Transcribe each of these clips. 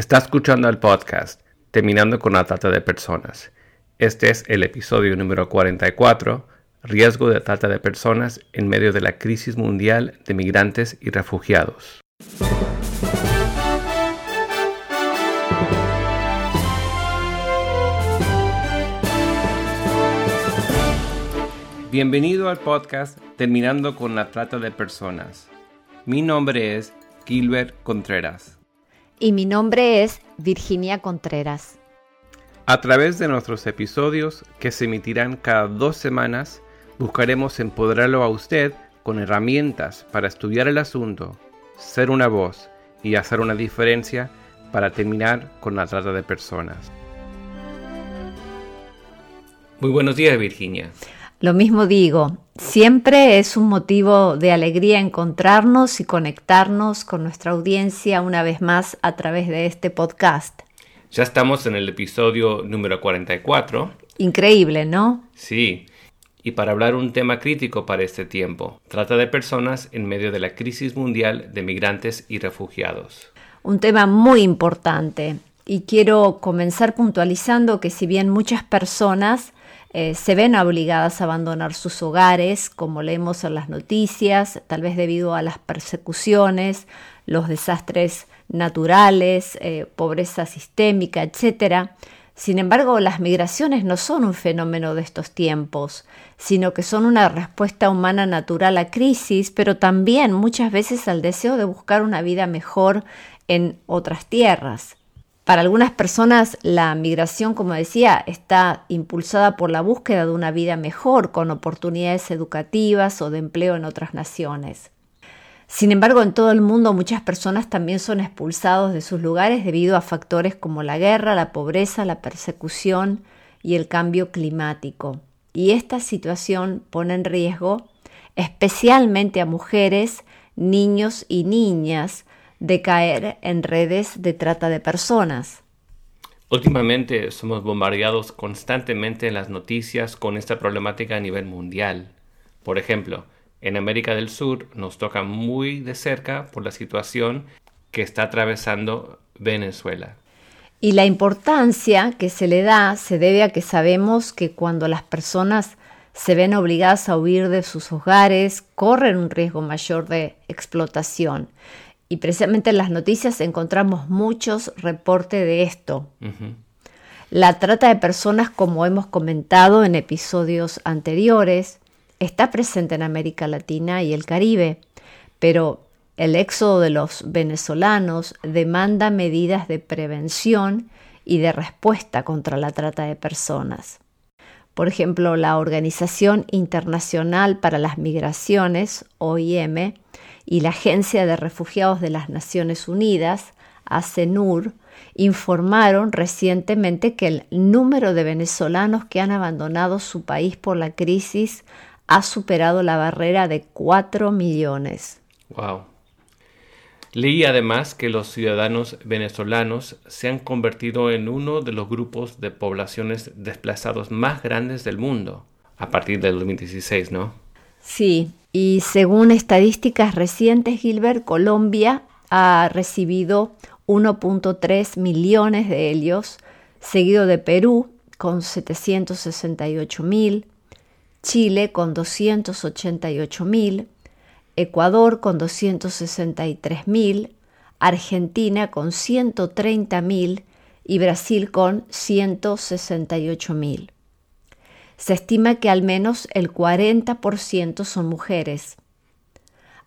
Está escuchando el podcast Terminando con la trata de personas. Este es el episodio número 44, Riesgo de trata de personas en medio de la crisis mundial de migrantes y refugiados. Bienvenido al podcast Terminando con la trata de personas. Mi nombre es Gilbert Contreras. Y mi nombre es Virginia Contreras. A través de nuestros episodios, que se emitirán cada dos semanas, buscaremos empoderarlo a usted con herramientas para estudiar el asunto, ser una voz y hacer una diferencia para terminar con la trata de personas. Muy buenos días, Virginia. Lo mismo digo, siempre es un motivo de alegría encontrarnos y conectarnos con nuestra audiencia una vez más a través de este podcast. Ya estamos en el episodio número 44. Increíble, ¿no? Sí. Y para hablar un tema crítico para este tiempo, trata de personas en medio de la crisis mundial de migrantes y refugiados. Un tema muy importante. Y quiero comenzar puntualizando que si bien muchas personas eh, se ven obligadas a abandonar sus hogares, como leemos en las noticias, tal vez debido a las persecuciones, los desastres naturales, eh, pobreza sistémica, etc. Sin embargo, las migraciones no son un fenómeno de estos tiempos, sino que son una respuesta humana natural a crisis, pero también muchas veces al deseo de buscar una vida mejor en otras tierras. Para algunas personas la migración, como decía, está impulsada por la búsqueda de una vida mejor, con oportunidades educativas o de empleo en otras naciones. Sin embargo, en todo el mundo muchas personas también son expulsados de sus lugares debido a factores como la guerra, la pobreza, la persecución y el cambio climático. Y esta situación pone en riesgo especialmente a mujeres, niños y niñas, de caer en redes de trata de personas. Últimamente somos bombardeados constantemente en las noticias con esta problemática a nivel mundial. Por ejemplo, en América del Sur nos toca muy de cerca por la situación que está atravesando Venezuela. Y la importancia que se le da se debe a que sabemos que cuando las personas se ven obligadas a huir de sus hogares, corren un riesgo mayor de explotación. Y precisamente en las noticias encontramos muchos reportes de esto. La trata de personas, como hemos comentado en episodios anteriores, está presente en América Latina y el Caribe, pero el éxodo de los venezolanos demanda medidas de prevención y de respuesta contra la trata de personas. Por ejemplo, la Organización Internacional para las Migraciones, OIM, y la Agencia de Refugiados de las Naciones Unidas, ACNUR, informaron recientemente que el número de venezolanos que han abandonado su país por la crisis ha superado la barrera de 4 millones. Wow. Leí además que los ciudadanos venezolanos se han convertido en uno de los grupos de poblaciones desplazados más grandes del mundo a partir del 2016, ¿no? Sí, y según estadísticas recientes, Gilbert, Colombia ha recibido 1.3 millones de ellos, seguido de Perú con 768 mil, Chile con 288 mil, Ecuador con 263 mil, Argentina con 130 mil y Brasil con 168 mil se estima que al menos el 40% son mujeres.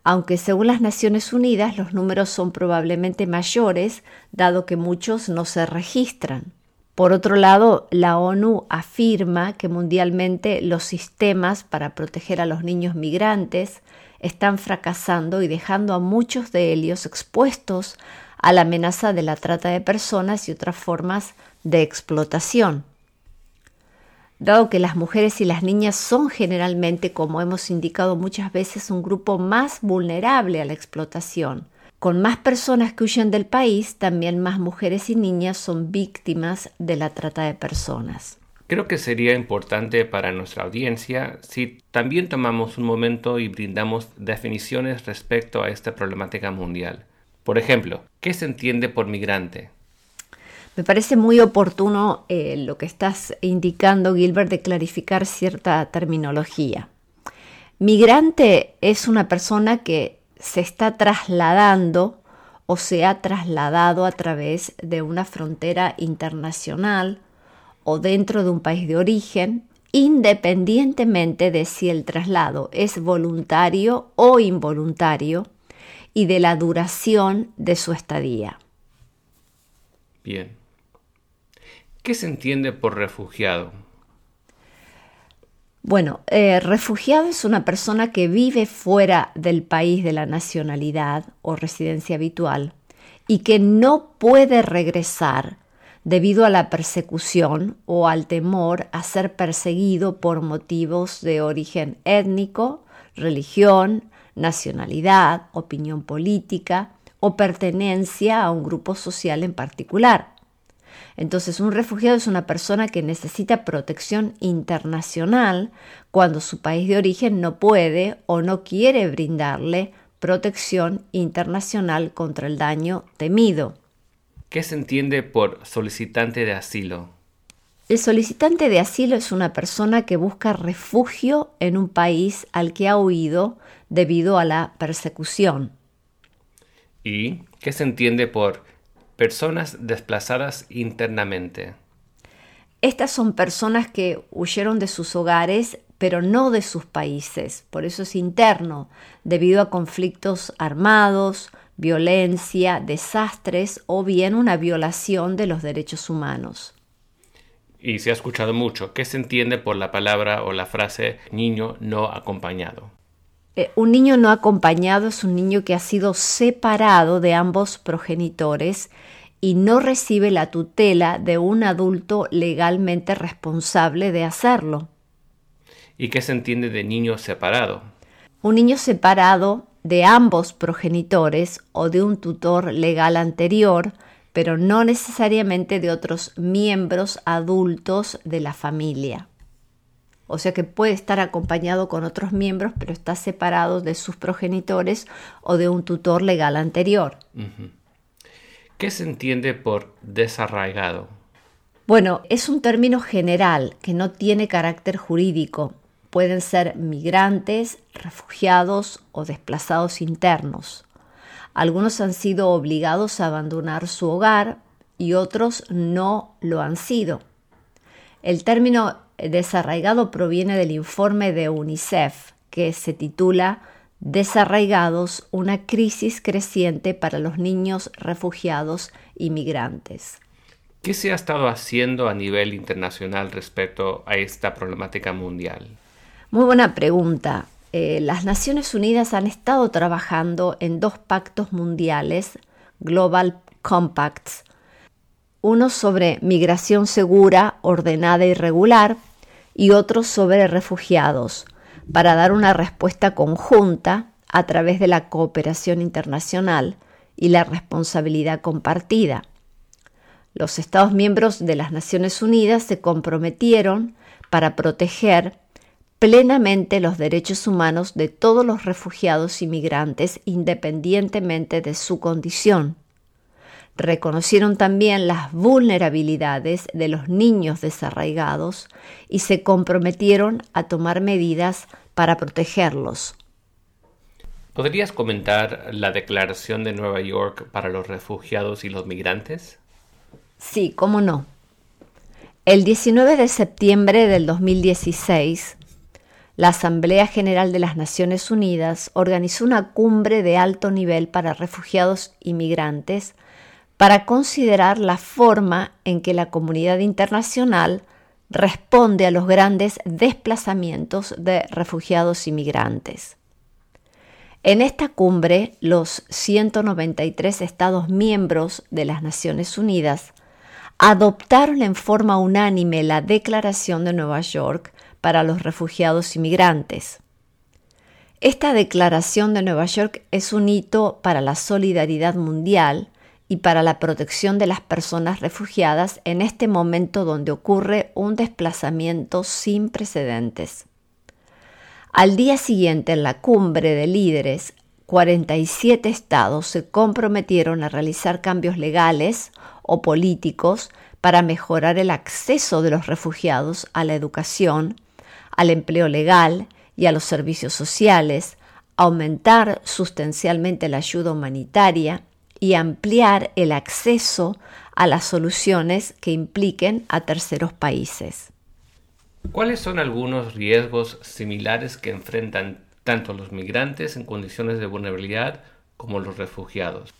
Aunque según las Naciones Unidas los números son probablemente mayores, dado que muchos no se registran. Por otro lado, la ONU afirma que mundialmente los sistemas para proteger a los niños migrantes están fracasando y dejando a muchos de ellos expuestos a la amenaza de la trata de personas y otras formas de explotación. Dado que las mujeres y las niñas son generalmente, como hemos indicado muchas veces, un grupo más vulnerable a la explotación. Con más personas que huyen del país, también más mujeres y niñas son víctimas de la trata de personas. Creo que sería importante para nuestra audiencia si también tomamos un momento y brindamos definiciones respecto a esta problemática mundial. Por ejemplo, ¿qué se entiende por migrante? Me parece muy oportuno eh, lo que estás indicando, Gilbert, de clarificar cierta terminología. Migrante es una persona que se está trasladando o se ha trasladado a través de una frontera internacional o dentro de un país de origen, independientemente de si el traslado es voluntario o involuntario y de la duración de su estadía. Bien. ¿Qué se entiende por refugiado? Bueno, eh, refugiado es una persona que vive fuera del país de la nacionalidad o residencia habitual y que no puede regresar debido a la persecución o al temor a ser perseguido por motivos de origen étnico, religión, nacionalidad, opinión política o pertenencia a un grupo social en particular. Entonces, un refugiado es una persona que necesita protección internacional cuando su país de origen no puede o no quiere brindarle protección internacional contra el daño temido. ¿Qué se entiende por solicitante de asilo? El solicitante de asilo es una persona que busca refugio en un país al que ha huido debido a la persecución. ¿Y qué se entiende por personas desplazadas internamente? Estas son personas que huyeron de sus hogares, pero no de sus países. Por eso es interno, debido a conflictos armados, violencia, desastres o bien una violación de los derechos humanos. Y se ha escuchado mucho. ¿Qué se entiende por la palabra o la frase niño no acompañado? Eh, un niño no acompañado es un niño que ha sido separado de ambos progenitores y no recibe la tutela de un adulto legalmente responsable de hacerlo. ¿Y qué se entiende de niño separado? Un niño separado de ambos progenitores o de un tutor legal anterior, pero no necesariamente de otros miembros adultos de la familia. O sea que puede estar acompañado con otros miembros, pero está separado de sus progenitores o de un tutor legal anterior. ¿Qué se entiende por desarraigado? Bueno, es un término general que no tiene carácter jurídico. Pueden ser migrantes, refugiados o desplazados internos. Algunos han sido obligados a abandonar su hogar y otros no lo han sido. El término desarraigado proviene del informe de UNICEF que se titula Desarraigados, una crisis creciente para los niños refugiados y migrantes. ¿Qué se ha estado haciendo a nivel internacional respecto a esta problemática mundial? Muy buena pregunta. Eh, las Naciones Unidas han estado trabajando en dos pactos mundiales, Global Compacts, uno sobre migración segura, ordenada y regular, y otros sobre refugiados, para dar una respuesta conjunta a través de la cooperación internacional y la responsabilidad compartida. Los Estados miembros de las Naciones Unidas se comprometieron para proteger plenamente los derechos humanos de todos los refugiados y migrantes independientemente de su condición reconocieron también las vulnerabilidades de los niños desarraigados y se comprometieron a tomar medidas para protegerlos. ¿Podrías comentar la Declaración de Nueva York para los refugiados y los migrantes? Sí, cómo no. El 19 de septiembre del 2016, la Asamblea General de las Naciones Unidas organizó una cumbre de alto nivel para refugiados y migrantes para considerar la forma en que la comunidad internacional responde a los grandes desplazamientos de refugiados y migrantes. En esta cumbre, los 193 Estados miembros de las Naciones Unidas adoptaron en forma unánime la Declaración de Nueva York para los refugiados y migrantes. Esta Declaración de Nueva York es un hito para la solidaridad mundial y para la protección de las personas refugiadas en este momento donde ocurre un desplazamiento sin precedentes. Al día siguiente, en la cumbre de líderes, 47 estados se comprometieron a realizar cambios legales o políticos para mejorar el acceso de los refugiados a la educación, al empleo legal y a los servicios sociales, aumentar sustancialmente la ayuda humanitaria y ampliar el acceso a las soluciones que impliquen a terceros países. ¿Cuáles son algunos riesgos similares que enfrentan tanto los migrantes en condiciones de vulnerabilidad como los refugiados?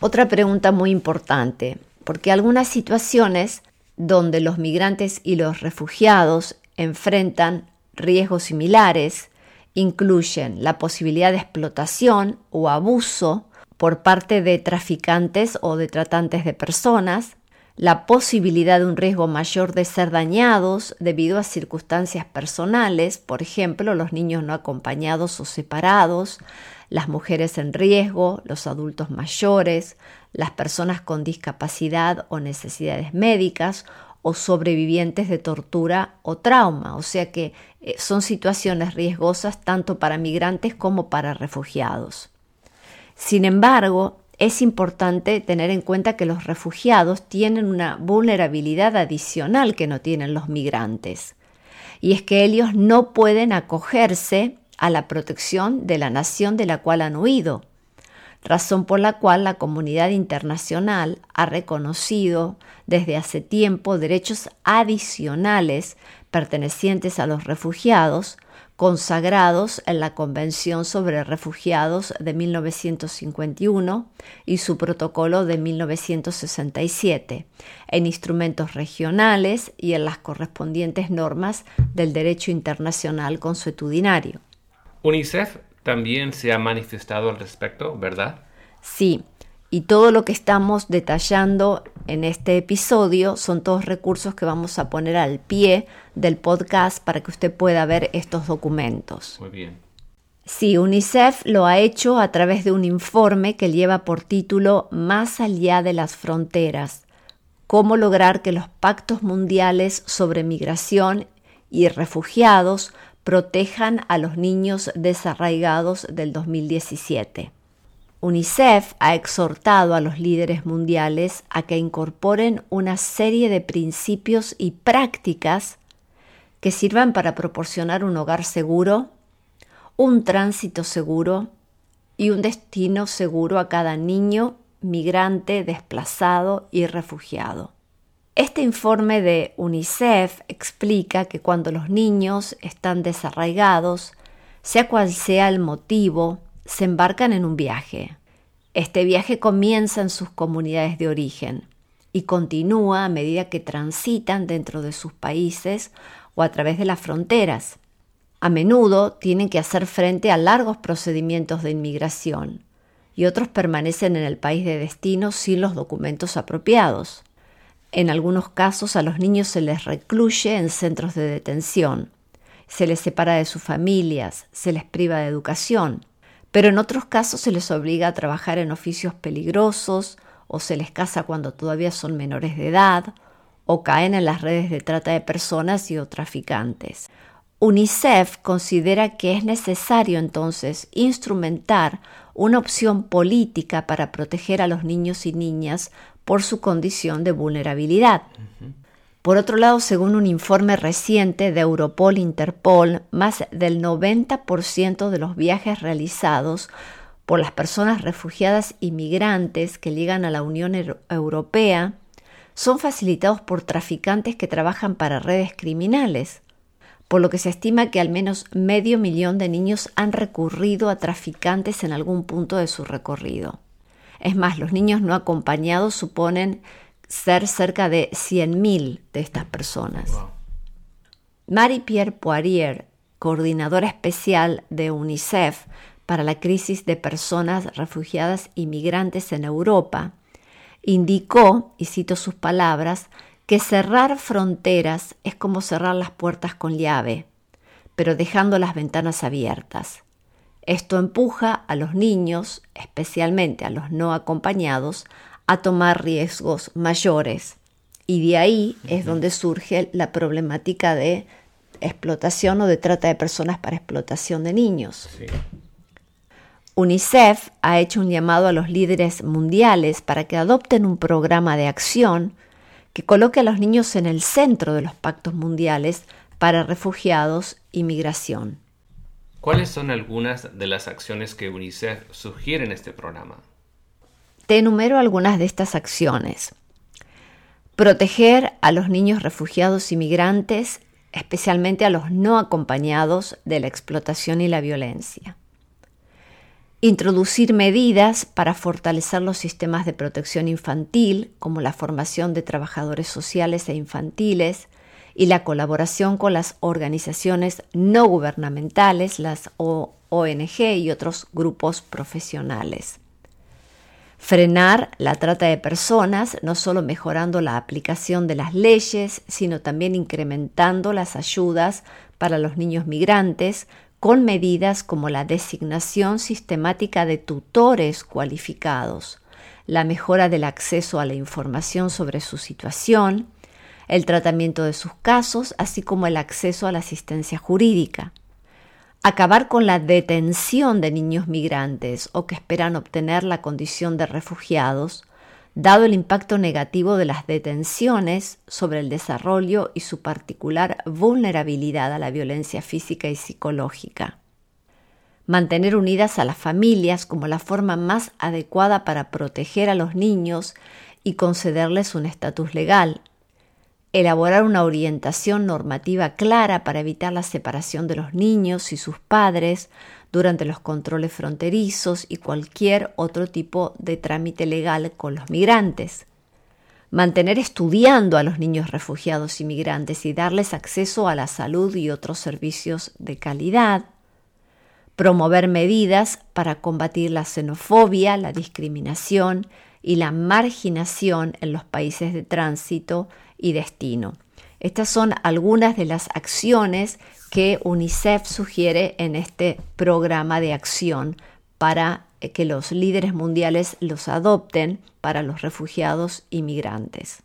Otra pregunta muy importante, porque algunas situaciones donde los migrantes y los refugiados enfrentan riesgos similares incluyen la posibilidad de explotación o abuso por parte de traficantes o de tratantes de personas, la posibilidad de un riesgo mayor de ser dañados debido a circunstancias personales, por ejemplo, los niños no acompañados o separados, las mujeres en riesgo, los adultos mayores, las personas con discapacidad o necesidades médicas o sobrevivientes de tortura o trauma. O sea que eh, son situaciones riesgosas tanto para migrantes como para refugiados. Sin embargo, es importante tener en cuenta que los refugiados tienen una vulnerabilidad adicional que no tienen los migrantes. Y es que ellos no pueden acogerse a la protección de la nación de la cual han huido razón por la cual la comunidad internacional ha reconocido desde hace tiempo derechos adicionales pertenecientes a los refugiados, consagrados en la Convención sobre Refugiados de 1951 y su protocolo de 1967, en instrumentos regionales y en las correspondientes normas del derecho internacional consuetudinario. UNICEF también se ha manifestado al respecto, ¿verdad? Sí, y todo lo que estamos detallando en este episodio son todos recursos que vamos a poner al pie del podcast para que usted pueda ver estos documentos. Muy bien. Sí, UNICEF lo ha hecho a través de un informe que lleva por título Más allá de las fronteras, cómo lograr que los pactos mundiales sobre migración y refugiados protejan a los niños desarraigados del 2017. UNICEF ha exhortado a los líderes mundiales a que incorporen una serie de principios y prácticas que sirvan para proporcionar un hogar seguro, un tránsito seguro y un destino seguro a cada niño, migrante, desplazado y refugiado. Este informe de UNICEF explica que cuando los niños están desarraigados, sea cual sea el motivo, se embarcan en un viaje. Este viaje comienza en sus comunidades de origen y continúa a medida que transitan dentro de sus países o a través de las fronteras. A menudo tienen que hacer frente a largos procedimientos de inmigración y otros permanecen en el país de destino sin los documentos apropiados. En algunos casos a los niños se les recluye en centros de detención, se les separa de sus familias, se les priva de educación, pero en otros casos se les obliga a trabajar en oficios peligrosos o se les casa cuando todavía son menores de edad o caen en las redes de trata de personas y o traficantes. UNICEF considera que es necesario entonces instrumentar una opción política para proteger a los niños y niñas por su condición de vulnerabilidad. Por otro lado, según un informe reciente de Europol Interpol, más del 90% de los viajes realizados por las personas refugiadas y migrantes que llegan a la Unión Europea son facilitados por traficantes que trabajan para redes criminales, por lo que se estima que al menos medio millón de niños han recurrido a traficantes en algún punto de su recorrido. Es más, los niños no acompañados suponen ser cerca de 100.000 de estas personas. Marie-Pierre Poirier, coordinadora especial de UNICEF para la crisis de personas refugiadas y migrantes en Europa, indicó, y cito sus palabras, que cerrar fronteras es como cerrar las puertas con llave, pero dejando las ventanas abiertas. Esto empuja a los niños, especialmente a los no acompañados, a tomar riesgos mayores. Y de ahí es donde surge la problemática de explotación o de trata de personas para explotación de niños. UNICEF ha hecho un llamado a los líderes mundiales para que adopten un programa de acción que coloque a los niños en el centro de los pactos mundiales para refugiados y migración. ¿Cuáles son algunas de las acciones que UNICEF sugiere en este programa? Te enumero algunas de estas acciones. Proteger a los niños refugiados y migrantes, especialmente a los no acompañados de la explotación y la violencia Introducir medidas para fortalecer los sistemas de protección infantil, como la formación de trabajadores sociales e infantiles y la colaboración con las organizaciones no gubernamentales, las ONG y otros grupos profesionales. Frenar la trata de personas, no solo mejorando la aplicación de las leyes, sino también incrementando las ayudas para los niños migrantes, con medidas como la designación sistemática de tutores cualificados, la mejora del acceso a la información sobre su situación, el tratamiento de sus casos, así como el acceso a la asistencia jurídica. Acabar con la detención de niños migrantes o que esperan obtener la condición de refugiados, dado el impacto negativo de las detenciones sobre el desarrollo y su particular vulnerabilidad a la violencia física y psicológica. Mantener unidas a las familias como la forma más adecuada para proteger a los niños y concederles un estatus legal. Elaborar una orientación normativa clara para evitar la separación de los niños y sus padres, durante los controles fronterizos y cualquier otro tipo de trámite legal con los migrantes. Mantener estudiando a los niños refugiados y migrantes y darles acceso a la salud y otros servicios de calidad. Promover medidas para combatir la xenofobia, la discriminación y la marginación en los países de tránsito y destino. Estas son algunas de las acciones que UNICEF sugiere en este programa de acción para eh, que los líderes mundiales los adopten para los refugiados y migrantes.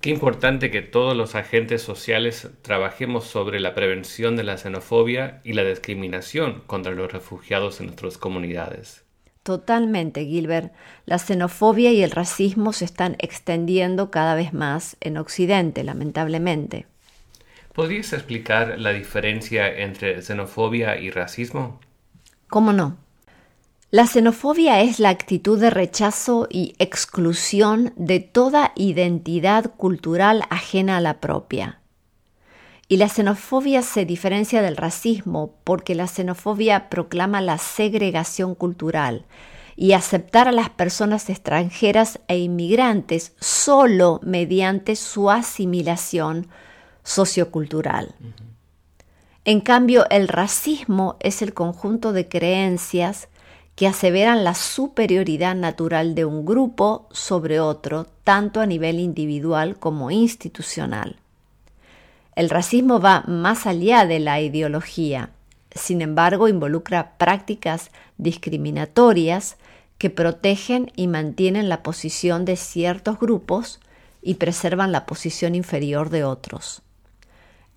Qué importante que todos los agentes sociales trabajemos sobre la prevención de la xenofobia y la discriminación contra los refugiados en nuestras comunidades. Totalmente, Gilbert. La xenofobia y el racismo se están extendiendo cada vez más en Occidente, lamentablemente. ¿Podrías explicar la diferencia entre xenofobia y racismo? ¿Cómo no? La xenofobia es la actitud de rechazo y exclusión de toda identidad cultural ajena a la propia. Y la xenofobia se diferencia del racismo porque la xenofobia proclama la segregación cultural y aceptar a las personas extranjeras e inmigrantes solo mediante su asimilación sociocultural. En cambio, el racismo es el conjunto de creencias que aseveran la superioridad natural de un grupo sobre otro, tanto a nivel individual como institucional. El racismo va más allá de la ideología, sin embargo involucra prácticas discriminatorias que protegen y mantienen la posición de ciertos grupos y preservan la posición inferior de otros.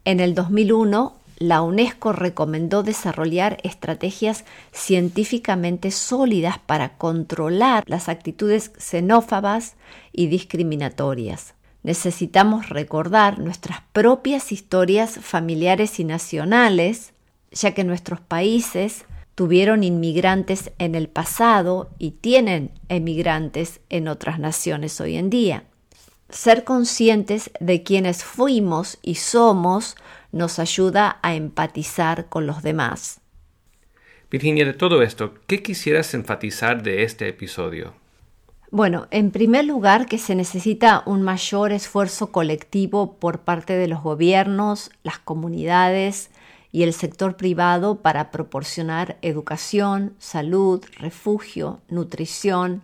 En el 2001, la UNESCO recomendó desarrollar estrategias científicamente sólidas para controlar las actitudes xenófobas y discriminatorias necesitamos recordar nuestras propias historias familiares y nacionales, ya que nuestros países tuvieron inmigrantes en el pasado y tienen emigrantes en otras naciones hoy en día. Ser conscientes de quienes fuimos y somos nos ayuda a empatizar con los demás. Virginia, de todo esto, ¿qué quisieras enfatizar de este episodio? Bueno, en primer lugar que se necesita un mayor esfuerzo colectivo por parte de los gobiernos, las comunidades y el sector privado para proporcionar educación, salud, refugio, nutrición,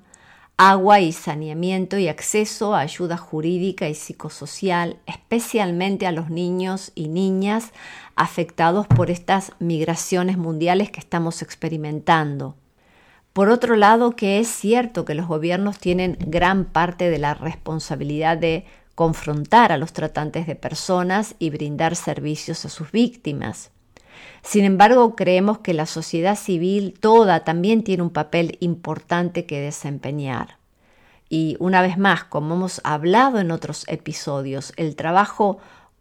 agua y saneamiento y acceso a ayuda jurídica y psicosocial, especialmente a los niños y niñas afectados por estas migraciones mundiales que estamos experimentando. Por otro lado, que es cierto que los gobiernos tienen gran parte de la responsabilidad de confrontar a los tratantes de personas y brindar servicios a sus víctimas. Sin embargo, creemos que la sociedad civil toda también tiene un papel importante que desempeñar. Y una vez más, como hemos hablado en otros episodios, el trabajo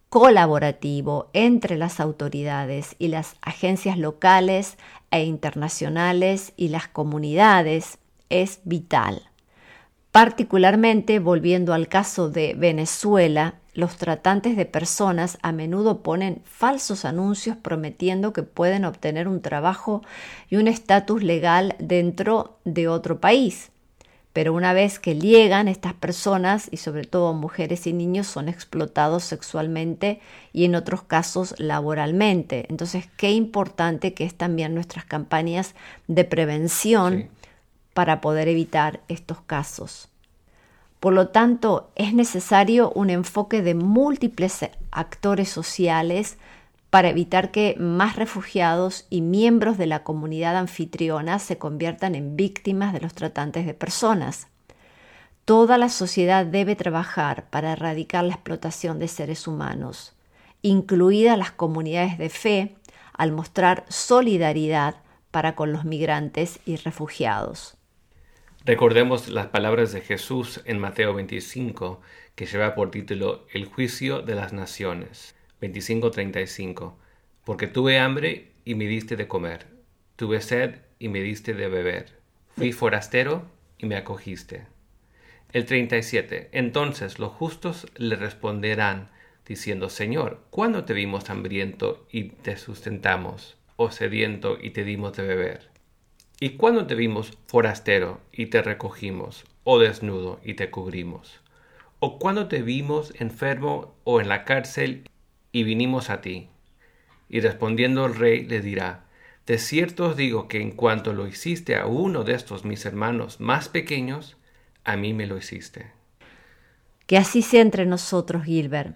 colaborativo entre las autoridades y las agencias locales e internacionales y las comunidades es vital. Particularmente, volviendo al caso de Venezuela, los tratantes de personas a menudo ponen falsos anuncios prometiendo que pueden obtener un trabajo y un estatus legal dentro de otro país. Pero una vez que llegan, estas personas, y sobre todo mujeres y niños, son explotados sexualmente y en otros casos laboralmente. Entonces, qué importante que es también nuestras campañas de prevención para poder evitar estos casos. Por lo tanto, es necesario un enfoque de múltiples actores sociales para evitar que más refugiados y miembros de la comunidad anfitriona se conviertan en víctimas de los tratantes de personas. Toda la sociedad debe trabajar para erradicar la explotación de seres humanos, incluidas las comunidades de fe, al mostrar solidaridad para con los migrantes y refugiados. Recordemos las palabras de Jesús en Mateo 25, que lleva por título El juicio de las naciones. 25:35 Porque tuve hambre y me diste de comer, tuve sed y me diste de beber, fui forastero y me acogiste. El 37 Entonces los justos le responderán, diciendo, Señor, ¿cuándo te vimos hambriento y te sustentamos, o sediento y te dimos de beber? ¿Y cuándo te vimos forastero y te recogimos, o desnudo y te cubrimos? ¿O cuándo te vimos enfermo o en la cárcel y vinimos a ti. Y respondiendo el rey le dirá, De cierto os digo que en cuanto lo hiciste a uno de estos mis hermanos más pequeños, a mí me lo hiciste. Que así sea entre nosotros, Gilbert.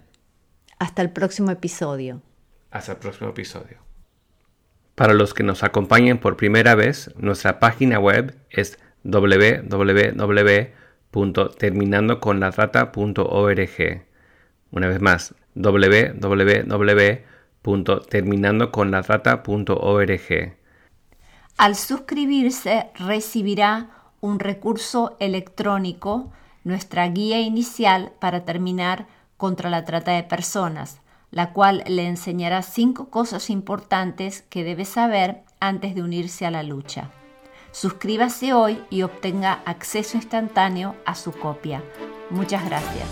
Hasta el próximo episodio. Hasta el próximo episodio. Para los que nos acompañen por primera vez, nuestra página web es www.terminandoconlatrata.org. Una vez más, www.terminandoconlatrata.org. Al suscribirse recibirá un recurso electrónico, nuestra guía inicial para terminar contra la trata de personas, la cual le enseñará cinco cosas importantes que debe saber antes de unirse a la lucha. Suscríbase hoy y obtenga acceso instantáneo a su copia. Muchas gracias.